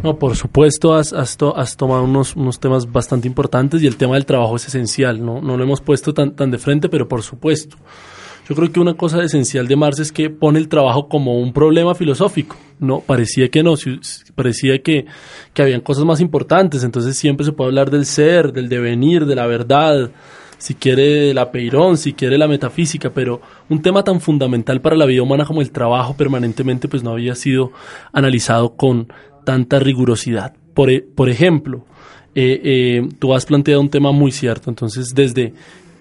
No, por supuesto, has, has, tomado unos, unos, temas bastante importantes y el tema del trabajo es esencial, ¿no? No lo hemos puesto tan, tan de frente, pero por supuesto. Yo creo que una cosa esencial de Marx es que pone el trabajo como un problema filosófico, ¿no? Parecía que no, parecía que, que habían cosas más importantes, entonces siempre se puede hablar del ser, del devenir, de la verdad, si quiere la peirón, si quiere la metafísica, pero un tema tan fundamental para la vida humana como el trabajo permanentemente pues no había sido analizado con tanta rigurosidad. Por, e, por ejemplo, eh, eh, tú has planteado un tema muy cierto. Entonces, desde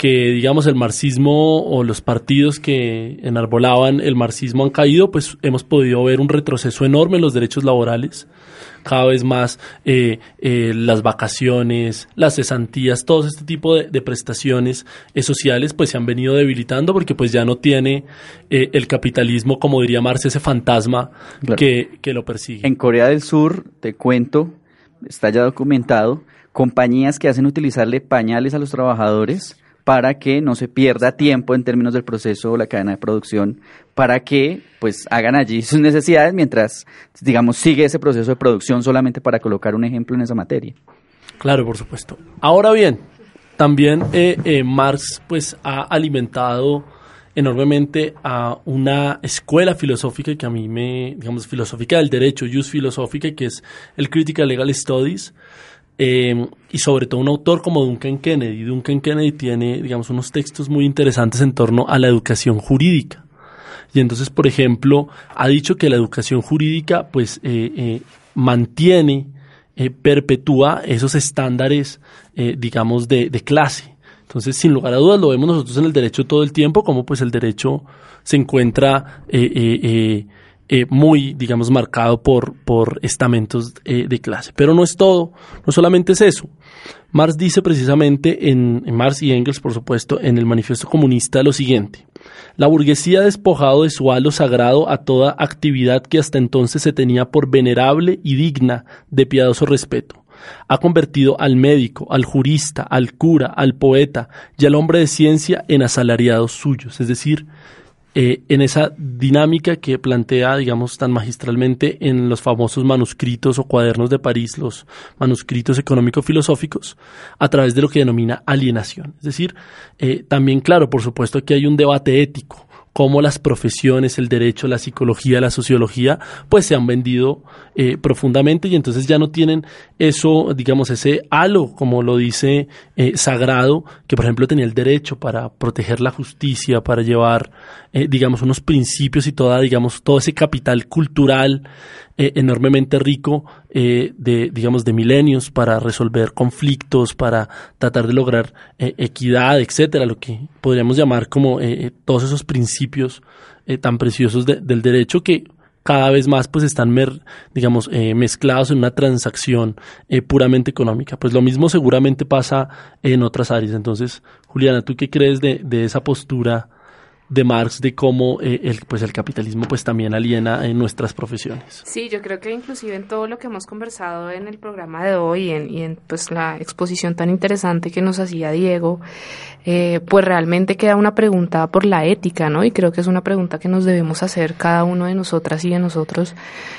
que, digamos, el marxismo o los partidos que enarbolaban el marxismo han caído, pues hemos podido ver un retroceso enorme en los derechos laborales. Cada vez más eh, las vacaciones, las cesantías, todo este tipo de, prestaciones sociales, pues se han venido debilitando porque pues ya no tiene el capitalismo, como diría Marx, ese fantasma que, que lo persigue. En Corea del Sur, te cuento, está ya documentado, compañías que hacen utilizarle pañales a los trabajadores para que no se pierda tiempo en términos del proceso o la cadena de producción, para que pues hagan allí sus necesidades mientras, digamos, sigue ese proceso de producción solamente para colocar un ejemplo en esa materia. Claro, por supuesto. Ahora bien, también eh, eh, Marx pues ha alimentado enormemente a una escuela filosófica que a mí me, digamos, filosófica del derecho, Jus Filosófica, que es el Critical Legal Studies, eh, y sobre todo un autor como Duncan Kennedy. Duncan Kennedy tiene, digamos, unos textos muy interesantes en torno a la educación jurídica. Y entonces, por ejemplo, ha dicho que la educación jurídica, pues, eh, eh, mantiene, perpetúa esos estándares, digamos, de, de clase. Entonces, sin lugar a dudas, lo vemos nosotros en el derecho todo el tiempo, como pues el derecho se encuentra eh, eh, eh, muy, digamos, marcado por, por estamentos de clase. Pero no es todo, no solamente es eso. Marx dice precisamente en, en Marx y Engels, por supuesto, en el Manifiesto Comunista lo siguiente. La burguesía ha despojado de su halo sagrado a toda actividad que hasta entonces se tenía por venerable y digna de piadoso respeto ha convertido al médico, al jurista, al cura, al poeta y al hombre de ciencia en asalariados suyos, es decir, eh, en esa dinámica que plantea, digamos, tan magistralmente en los famosos manuscritos o cuadernos de París, los manuscritos económico-filosóficos, a través de lo que denomina alienación. Es decir, eh, también, claro, por supuesto que hay un debate ético cómo las profesiones, el derecho, la psicología, la sociología, pues se han vendido eh, profundamente y entonces ya no tienen eso, digamos, ese halo, como lo dice eh, Sagrado, que por ejemplo tenía el derecho para proteger la justicia, para llevar, eh, digamos, unos principios y toda, digamos, todo ese capital cultural enormemente rico de, digamos, de milenios para resolver conflictos, para tratar de lograr equidad, etcétera, lo que podríamos llamar como todos esos principios tan preciosos del derecho que cada vez más pues están, digamos, eh, mezclados en una transacción eh, puramente económica. Pues lo mismo seguramente pasa en otras áreas. Entonces, Juliana, ¿tú qué crees de, de esa postura de Marx de cómo eh, el, pues el capitalismo pues también aliena en nuestras profesiones. Sí, yo creo que inclusive en todo lo que hemos conversado en el programa de hoy en, y en pues la exposición tan interesante que nos hacía Diego, eh, pues realmente queda una pregunta por la ética, ¿no? Y creo que es una pregunta que nos debemos hacer cada uno de nosotras y de nosotros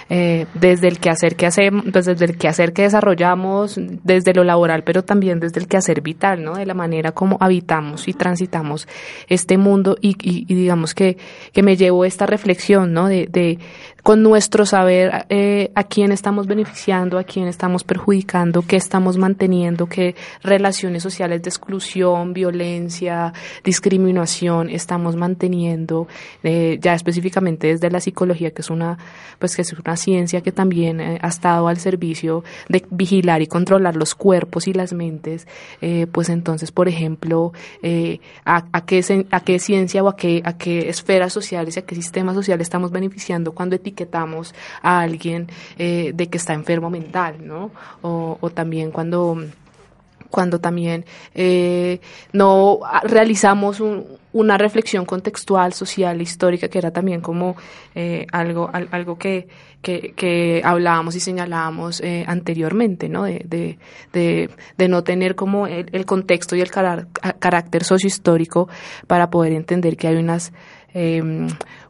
eh, desde el quehacer que hacemos, pues desde el quehacer que desarrollamos, desde lo laboral, pero también desde el quehacer vital, ¿no? De la manera como habitamos y transitamos este mundo y, digamos que, que me llevo esta reflexión, ¿no? De, de con nuestro saber eh, a quién estamos beneficiando, a quién estamos perjudicando, qué estamos manteniendo, qué relaciones sociales de exclusión, violencia, discriminación estamos manteniendo, eh, ya específicamente desde la psicología, que es una, pues que es una ciencia que también eh, ha estado al servicio de vigilar y controlar los cuerpos y las mentes, eh, pues entonces, por ejemplo, eh, a, a, qué, a qué ciencia o a qué a qué esferas sociales y a qué sistemas sociales estamos beneficiando cuando etiquetamos a alguien eh, de que está enfermo mental, ¿no? O, o también cuando cuando también eh, no realizamos una reflexión contextual, social, histórica, que era también como eh, algo, algo que, que, hablábamos y señalábamos eh, anteriormente, ¿no? De, de, no tener como el, el contexto y el carácter sociohistórico para poder entender que hay unas eh,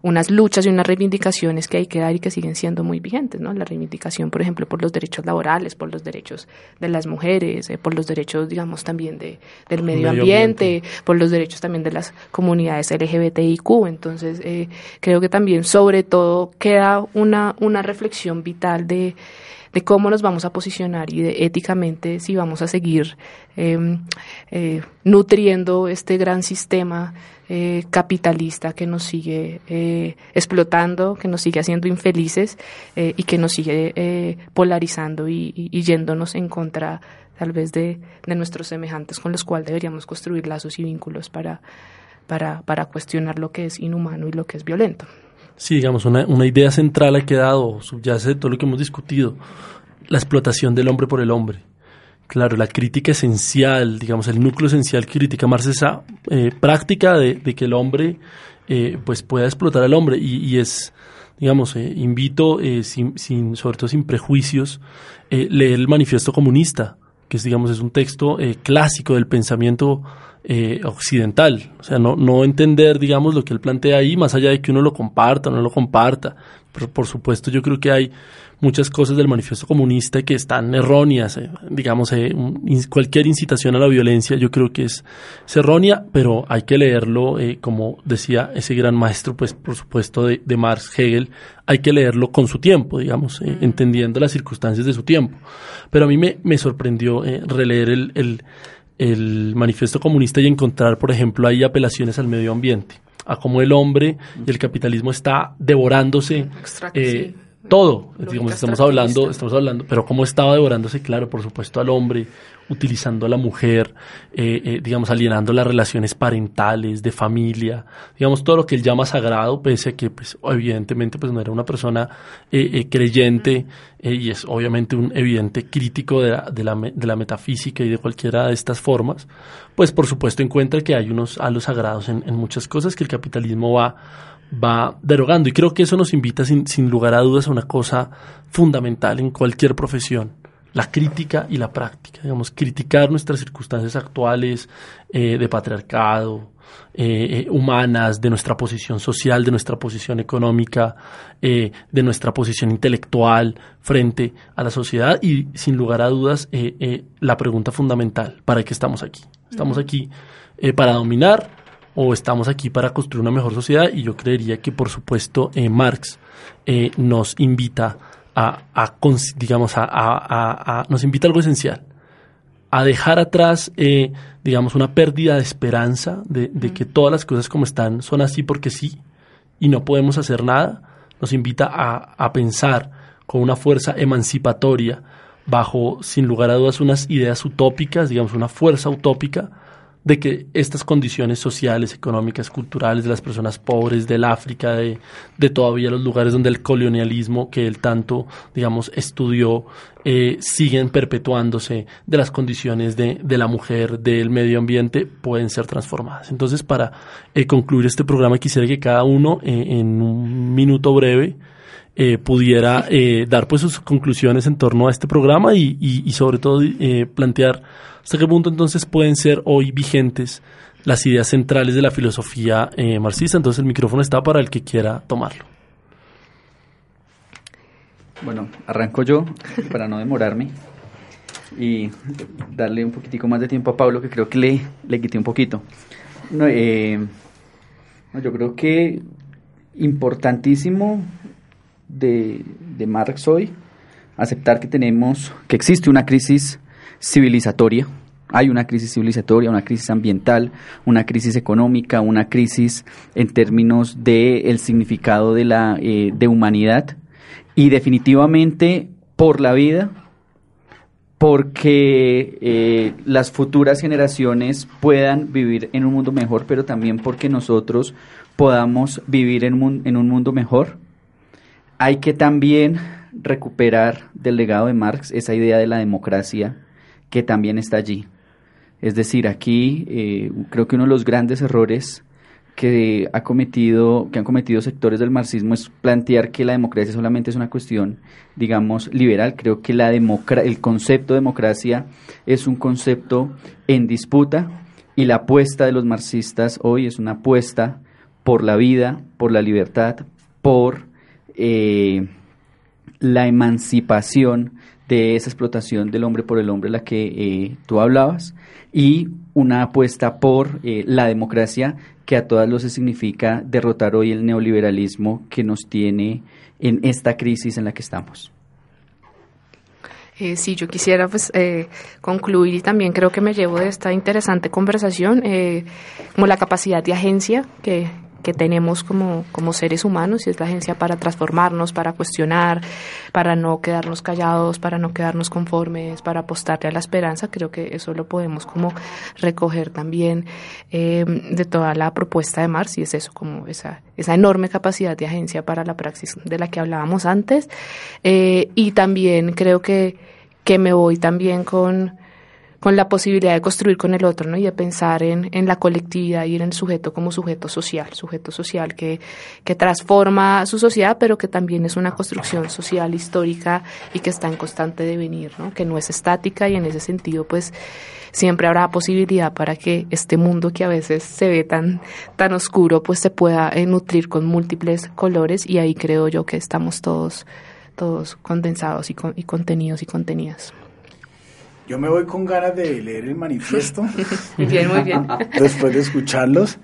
unas luchas y unas reivindicaciones que hay que dar y que siguen siendo muy vigentes, ¿no? La reivindicación, por ejemplo, por los derechos laborales, por los derechos de las mujeres, eh, por los derechos, digamos, también de, del medio, ambiente, por los derechos también de las comunidades LGBTIQ. Entonces, eh, creo que también, sobre todo, queda una, una reflexión vital de de cómo nos vamos a posicionar y de éticamente si vamos a seguir em, eh, nutriendo este gran sistema eh, capitalista que nos sigue eh, explotando, que nos sigue haciendo infelices y que nos sigue polarizando y, y, yéndonos en contra tal vez de, de, nuestros semejantes con los cuales deberíamos construir lazos y vínculos para, para, para cuestionar lo que es inhumano y lo que es violento. Sí, digamos, una, una idea central ha quedado, subyace de todo lo que hemos discutido, la explotación del hombre por el hombre. Claro, la crítica esencial, digamos, el núcleo esencial que critica Marx es esa eh, práctica de, que el hombre eh, pues pueda explotar al hombre y, es, digamos, eh, invito, sin, sin, sobre todo sin prejuicios, leer el manifiesto comunista, que es, digamos, es un texto clásico del pensamiento eh, occidental. O sea, no, no entender, digamos, lo que él plantea ahí, más allá de que uno lo comparta o no lo comparta. Pero por supuesto, yo creo que hay muchas cosas del manifiesto comunista que están erróneas. Eh, digamos, eh, cualquier incitación a la violencia yo creo que es, errónea, pero hay que leerlo, como decía ese gran maestro, pues por supuesto, de, de Marx, Hegel, hay que leerlo con su tiempo, digamos, entendiendo las circunstancias de su tiempo. Pero a mí me, me sorprendió releer el, el el manifiesto comunista y encontrar, por ejemplo, ahí apelaciones al medio ambiente, a cómo el hombre y el capitalismo está devorándose eh, todo. Digamos, estamos hablando, estamos hablando, pero cómo estaba devorándose, claro, por supuesto, al hombre, utilizando a la mujer, eh, eh, digamos, alienando las relaciones parentales, de familia, digamos, todo lo que él llama sagrado, pese a que, pues, evidentemente, pues, no era una persona eh, creyente y es obviamente un evidente crítico de la, de, la, de la, metafísica y de cualquiera de estas formas, pues, por supuesto, encuentra que hay unos halos sagrados en, en muchas cosas que el capitalismo va va derogando. Y creo que eso nos invita sin, sin, lugar a dudas a una cosa fundamental en cualquier profesión, la crítica y la práctica, digamos, criticar nuestras circunstancias actuales eh, de patriarcado, eh, eh, humanas, de nuestra posición social, de nuestra posición económica, de nuestra posición intelectual frente a la sociedad y, sin lugar a dudas, la pregunta fundamental, ¿para qué estamos aquí? ¿Estamos aquí para dominar o estamos aquí para construir una mejor sociedad? Y yo creería que, por supuesto, Marx nos invita a, digamos, a, nos invita a algo esencial, a dejar atrás, eh, digamos, una pérdida de esperanza de, que todas las cosas como están son así porque sí y no podemos hacer nada, nos invita a, pensar con una fuerza emancipatoria bajo, sin lugar a dudas, unas ideas utópicas, digamos, una fuerza utópica de que estas condiciones sociales, económicas, culturales de las personas pobres del África, de, de todavía los lugares donde el colonialismo que él tanto, digamos, estudió, eh, siguen perpetuándose, de las condiciones de, de, la mujer, del medio ambiente, pueden ser transformadas. Entonces, para eh, concluir este programa, quisiera que cada uno, eh, en un minuto breve, pudiera dar pues sus conclusiones en torno a este programa y, y, y sobre todo plantear ¿Hasta qué punto entonces pueden ser hoy vigentes las ideas centrales de la filosofía eh, marxista? Entonces el micrófono está para el que quiera tomarlo. Bueno, arranco yo para no demorarme y darle un poquitico más de tiempo a Pablo, que creo que le, le quité un poquito. No, eh, yo creo que importantísimo de, de Marx hoy aceptar que tenemos, que existe una crisis civilizatoria. Hay una crisis civilizatoria, una crisis ambiental, una crisis económica, una crisis en términos del el significado de la eh, de humanidad y definitivamente por la vida, porque eh, las futuras generaciones puedan vivir en un mundo mejor, pero también porque nosotros podamos vivir en un, en un mundo mejor. Hay que también recuperar del legado de Marx esa idea de la democracia que también está allí. Es decir, aquí eh, creo que uno de los grandes errores que ha cometido, que han cometido sectores del marxismo es plantear que la democracia solamente es una cuestión, digamos, liberal. Creo que la el concepto de democracia es un concepto en disputa y la apuesta de los marxistas hoy es una apuesta por la vida, por la libertad, por eh, la emancipación de esa explotación del hombre por el hombre, la que eh, tú hablabas, y una apuesta por eh, la democracia que a todas luces significa derrotar hoy el neoliberalismo que nos tiene en esta crisis en la que estamos. Eh, sí, yo quisiera pues eh, concluir y también creo que me llevo de esta interesante conversación como la capacidad de agencia que, que tenemos como, como seres humanos y es la agencia para transformarnos, para cuestionar, para no quedarnos callados, para no quedarnos conformes, para apostarle a la esperanza. Creo que eso lo podemos como recoger también eh, de toda la propuesta de Marx y es eso, como esa, esa enorme capacidad de agencia para la praxis de la que hablábamos antes. Eh, y también creo que, que me voy también con con la posibilidad de construir con el otro, ¿no? Y de pensar en, en la colectividad y en el sujeto como sujeto social, sujeto social que, que transforma su sociedad, pero que también es una construcción social histórica y que está en constante devenir, ¿no? Que no es estática y en ese sentido, pues, siempre habrá posibilidad para que este mundo que a veces se ve tan, tan oscuro, pues se pueda eh, nutrir con múltiples colores y ahí creo yo que estamos todos, todos condensados y, con, y contenidos y contenidas. Yo me voy con ganas de leer el manifiesto. muy bien, muy bien. Después de escucharlos.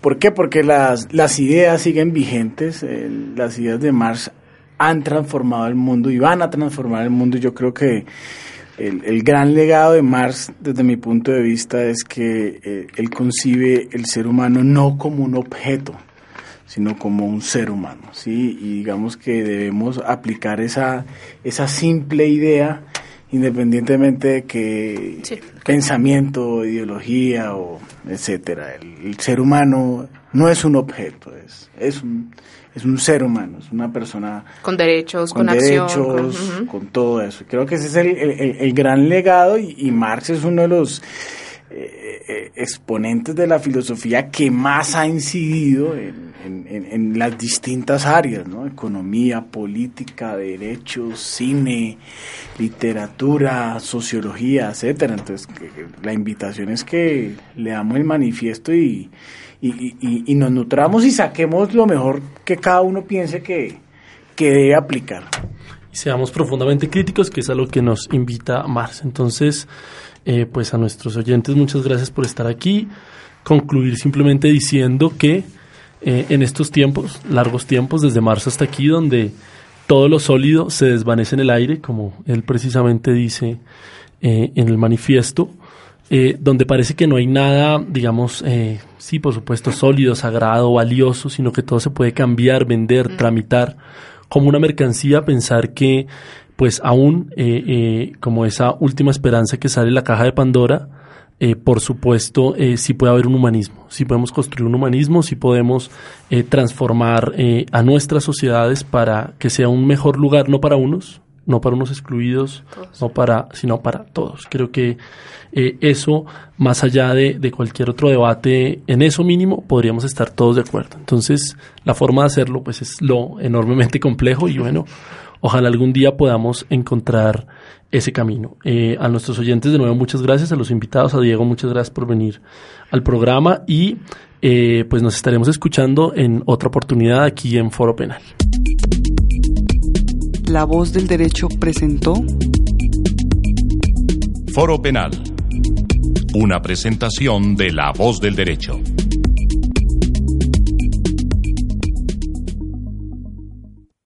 ¿Por qué? Porque las, las ideas siguen vigentes. Eh, las ideas de Marx han transformado el mundo y van a transformar el mundo. Yo creo que el, el gran legado de Marx, desde mi punto de vista, es que eh, él concibe el ser humano no como un objeto, sino como un ser humano, ¿sí? Y digamos que debemos aplicar esa, esa simple idea independientemente de que Sí. pensamiento, ideología o etcétera. El, el ser humano no es un objeto, es, es un es un ser humano, es una persona Con derechos, con, con, derechos, acción. con- todo eso. Creo que ese es el, el- el gran legado y, y Marx es uno de los eh, eh, exponentes de la filosofía que más ha incidido en, en- las distintas áreas, ¿no? Economía, política, derechos, cine, literatura, sociología, etcétera. Entonces, la invitación es que leamos el manifiesto y, y, nos nutramos y saquemos lo mejor que cada uno piense que, que debe aplicar. y seamos profundamente críticos, que es a lo que nos invita Marx. Entonces, eh, pues a nuestros oyentes, muchas gracias por estar aquí. Concluir simplemente diciendo que eh, en estos tiempos, largos tiempos, desde marzo hasta aquí, donde todo lo sólido se desvanece en el aire, como él precisamente dice eh, en el manifiesto, eh, donde parece que no hay nada, digamos, eh, sí, por supuesto, sólido, sagrado, valioso, sino que todo se puede cambiar, vender, tramitar como una mercancía, pensar que, pues aún eh, eh, como esa última esperanza que sale en la caja de Pandora, eh, por supuesto, eh, sí puede haber un humanismo, sí podemos construir un humanismo, sí podemos eh, transformar eh, a nuestras sociedades para que sea un mejor lugar, no para unos, no para unos excluidos, Todos. no para, sino para todos. Creo que eh, eso, más allá de, de cualquier otro debate, en eso mínimo podríamos estar todos de acuerdo. Entonces, la forma de hacerlo, pues es lo enormemente complejo y bueno, ojalá algún día podamos encontrar ese camino. Eh, a nuestros oyentes, de nuevo, muchas gracias. A los invitados, a Diego, muchas gracias por venir al programa y eh, pues nos estaremos escuchando en otra oportunidad aquí en Foro Penal. La voz del derecho presentó Foro Penal. Una presentación de La Voz del Derecho.